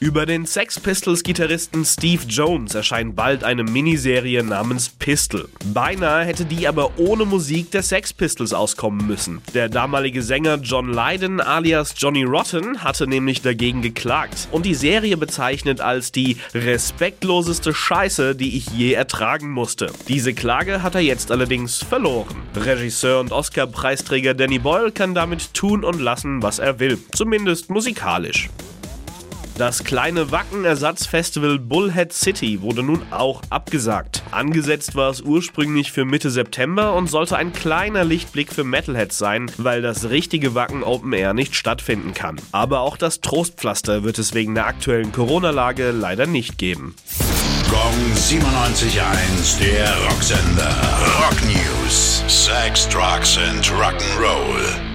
Über den Sex Pistols Gitarristen Steve Jones erscheint bald eine Miniserie namens Pistol. Beinahe hätte die aber ohne Musik der Sex Pistols auskommen müssen. Der damalige Sänger John Lydon alias Johnny Rotten hatte nämlich dagegen geklagt und die Serie bezeichnet als die respektloseste Scheiße, die ich je ertragen musste. Diese Klage hat er jetzt allerdings verloren. Regisseur und Oscar-Preisträger Danny Boyle kann damit tun und lassen, was er will, zumindest musikalisch. Das kleine Wacken-Ersatzfestival Bullhead City wurde nun auch abgesagt. Angesetzt war es ursprünglich für Mitte September und sollte ein kleiner Lichtblick für Metalheads sein, weil das richtige Wacken Open Air nicht stattfinden kann. Aber auch das Trostpflaster wird es wegen der aktuellen Corona-Lage leider nicht geben. Gong 97.1, der Rocksender. Rock News. Sex, Drugs and Rock'n'Roll.